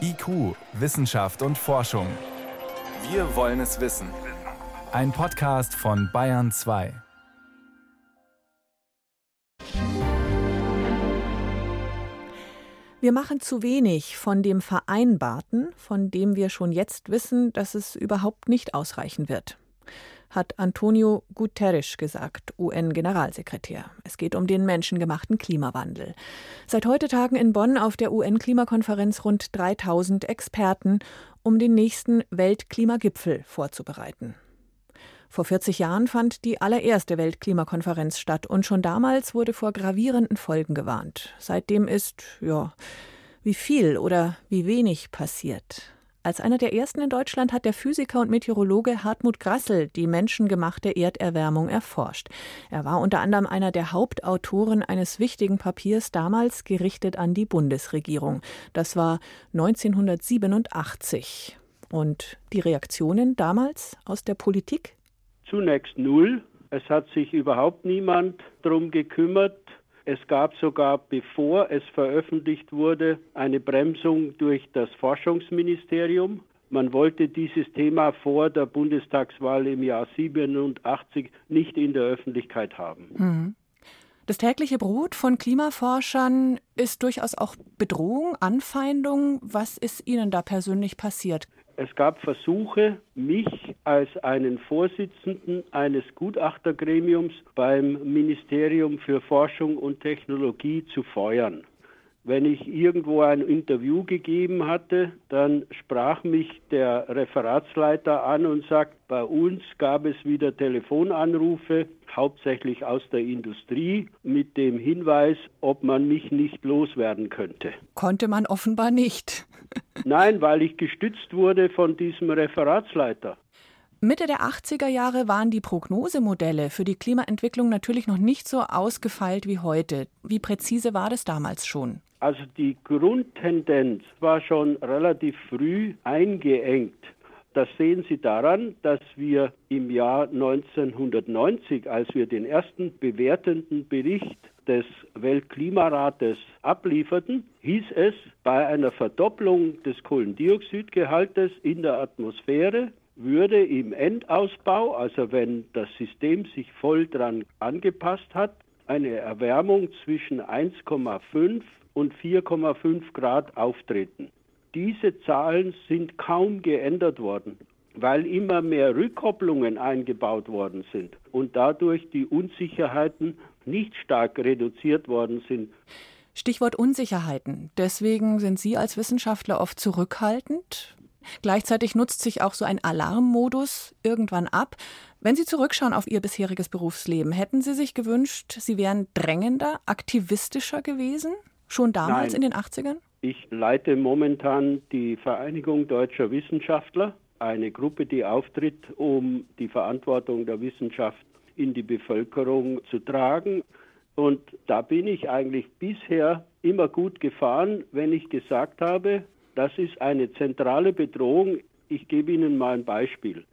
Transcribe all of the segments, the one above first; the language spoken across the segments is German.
IQ, Wissenschaft und Forschung. Wir wollen es wissen. Ein Podcast von Bayern 2. Wir machen zu wenig von dem Vereinbarten, von dem wir schon jetzt wissen, dass es überhaupt nicht ausreichen wird hat Antonio Guterres gesagt, UN-Generalsekretär. Es geht um den menschengemachten Klimawandel. Seit heute tagen in Bonn auf der UN-Klimakonferenz rund 3000 Experten, um den nächsten Weltklimagipfel vorzubereiten. Vor 40 Jahren fand die allererste Weltklimakonferenz statt und schon damals wurde vor gravierenden Folgen gewarnt. Seitdem ist, ja, wie viel oder wie wenig passiert. Als einer der ersten in Deutschland hat der Physiker und Meteorologe Hartmut Grassel die menschengemachte Erderwärmung erforscht. Er war unter anderem einer der Hauptautoren eines wichtigen Papiers, damals gerichtet an die Bundesregierung. Das war 1987. Und die Reaktionen damals aus der Politik? Zunächst null. Es hat sich überhaupt niemand darum gekümmert, es gab sogar, bevor es veröffentlicht wurde, eine Bremsung durch das Forschungsministerium. Man wollte dieses Thema vor der Bundestagswahl im Jahr 87 nicht in der Öffentlichkeit haben. Mhm. Das tägliche Brot von Klimaforschern ist durchaus auch Bedrohung, Anfeindung. Was ist Ihnen da persönlich passiert? Es gab Versuche, mich als einen Vorsitzenden eines Gutachtergremiums beim Ministerium für Forschung und Technologie zu feuern. Wenn ich irgendwo ein Interview gegeben hatte, dann sprach mich der Referatsleiter an und sagt, bei uns gab es wieder Telefonanrufe, hauptsächlich aus der Industrie, mit dem Hinweis, ob man mich nicht loswerden könnte. Konnte man offenbar nicht. Nein, weil ich gestützt wurde von diesem Referatsleiter. Mitte der 80er Jahre waren die Prognosemodelle für die Klimaentwicklung natürlich noch nicht so ausgefeilt wie heute. Wie präzise war das damals schon? Also die Grundtendenz war schon relativ früh eingeengt. Das sehen Sie daran, dass wir im Jahr 1990, als wir den ersten bewertenden Bericht des Weltklimarates ablieferten, hieß es, bei einer Verdopplung des Kohlendioxidgehaltes in der Atmosphäre würde im Endausbau, also wenn das System sich voll dran angepasst hat, eine Erwärmung zwischen 1,5 und 4,5 Grad auftreten. Diese Zahlen sind kaum geändert worden, weil immer mehr Rückkopplungen eingebaut worden sind und dadurch die Unsicherheiten nicht stark reduziert worden sind. Stichwort Unsicherheiten. Deswegen sind Sie als Wissenschaftler oft zurückhaltend. Gleichzeitig nutzt sich auch so ein Alarmmodus irgendwann ab. Wenn Sie zurückschauen auf Ihr bisheriges Berufsleben, hätten Sie sich gewünscht, Sie wären drängender, aktivistischer gewesen? Schon damals Nein. in den 80ern? Ich leite momentan die Vereinigung deutscher Wissenschaftler, eine Gruppe, die auftritt, um die Verantwortung der Wissenschaft in die Bevölkerung zu tragen. Und da bin ich eigentlich bisher immer gut gefahren, wenn ich gesagt habe, das ist eine zentrale Bedrohung. Ich gebe Ihnen mal ein Beispiel.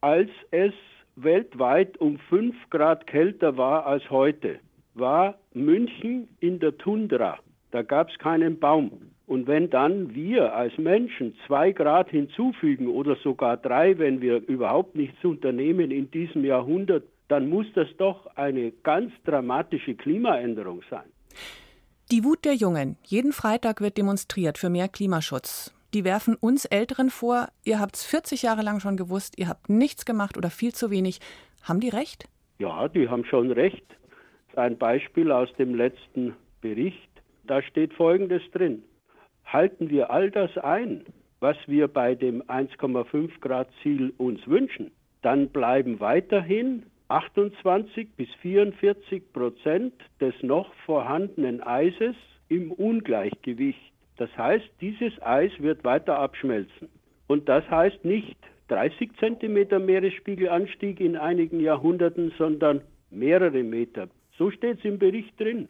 Als es weltweit um fünf Grad kälter war als heute, war München in der Tundra. Da gab es keinen Baum. Und wenn dann wir als Menschen zwei Grad hinzufügen oder sogar drei, wenn wir überhaupt nichts unternehmen in diesem Jahrhundert, dann muss das doch eine ganz dramatische Klimaänderung sein. Die Wut der Jungen. Jeden Freitag wird demonstriert für mehr Klimaschutz. Die werfen uns Älteren vor, ihr habt es 40 Jahre lang schon gewusst, ihr habt nichts gemacht oder viel zu wenig. Haben die recht? Ja, die haben schon recht. Ein Beispiel aus dem letzten Bericht. Da steht Folgendes drin. Halten wir all das ein, was wir bei dem 1,5 Grad Ziel uns wünschen, dann bleiben weiterhin 28 bis 44 Prozent des noch vorhandenen Eises im Ungleichgewicht. Das heißt, dieses Eis wird weiter abschmelzen. Und das heißt nicht 30 Zentimeter Meeresspiegelanstieg in einigen Jahrhunderten, sondern mehrere Meter. So steht es im Bericht drin.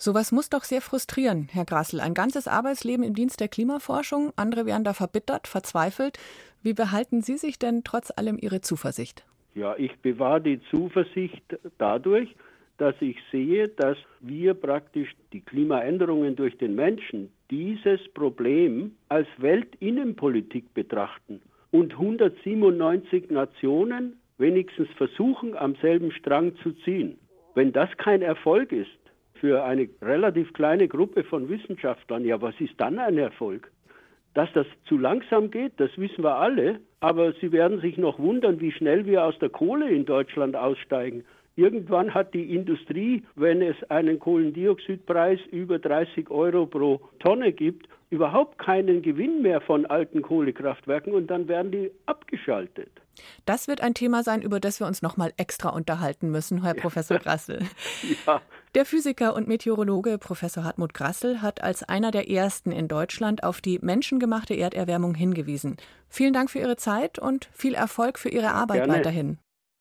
Sowas muss doch sehr frustrieren, Herr Grassel. Ein ganzes Arbeitsleben im Dienst der Klimaforschung. Andere wären da verbittert, verzweifelt. Wie behalten Sie sich denn trotz allem Ihre Zuversicht? Ja, ich bewahre die Zuversicht dadurch, dass ich sehe, dass wir praktisch die Klimaänderungen durch den Menschen, dieses Problem als Weltinnenpolitik betrachten und 197 Nationen wenigstens versuchen, am selben Strang zu ziehen. Wenn das kein Erfolg ist für eine relativ kleine Gruppe von Wissenschaftlern, ja, was ist dann ein Erfolg? Dass das zu langsam geht, das wissen wir alle, aber Sie werden sich noch wundern, wie schnell wir aus der Kohle in Deutschland aussteigen. Irgendwann hat die Industrie, wenn es einen Kohlendioxidpreis über 30 Euro pro Tonne gibt, überhaupt keinen Gewinn mehr von alten Kohlekraftwerken und dann werden die abgeschaltet. Das wird ein Thema sein, über das wir uns noch mal extra unterhalten müssen, Herr Professor Grassel. ja. Der Physiker und Meteorologe Professor Hartmut Grassel hat als einer der ersten in Deutschland auf die menschengemachte Erderwärmung hingewiesen. Vielen Dank für Ihre Zeit und viel Erfolg für Ihre Arbeit Gerne. weiterhin.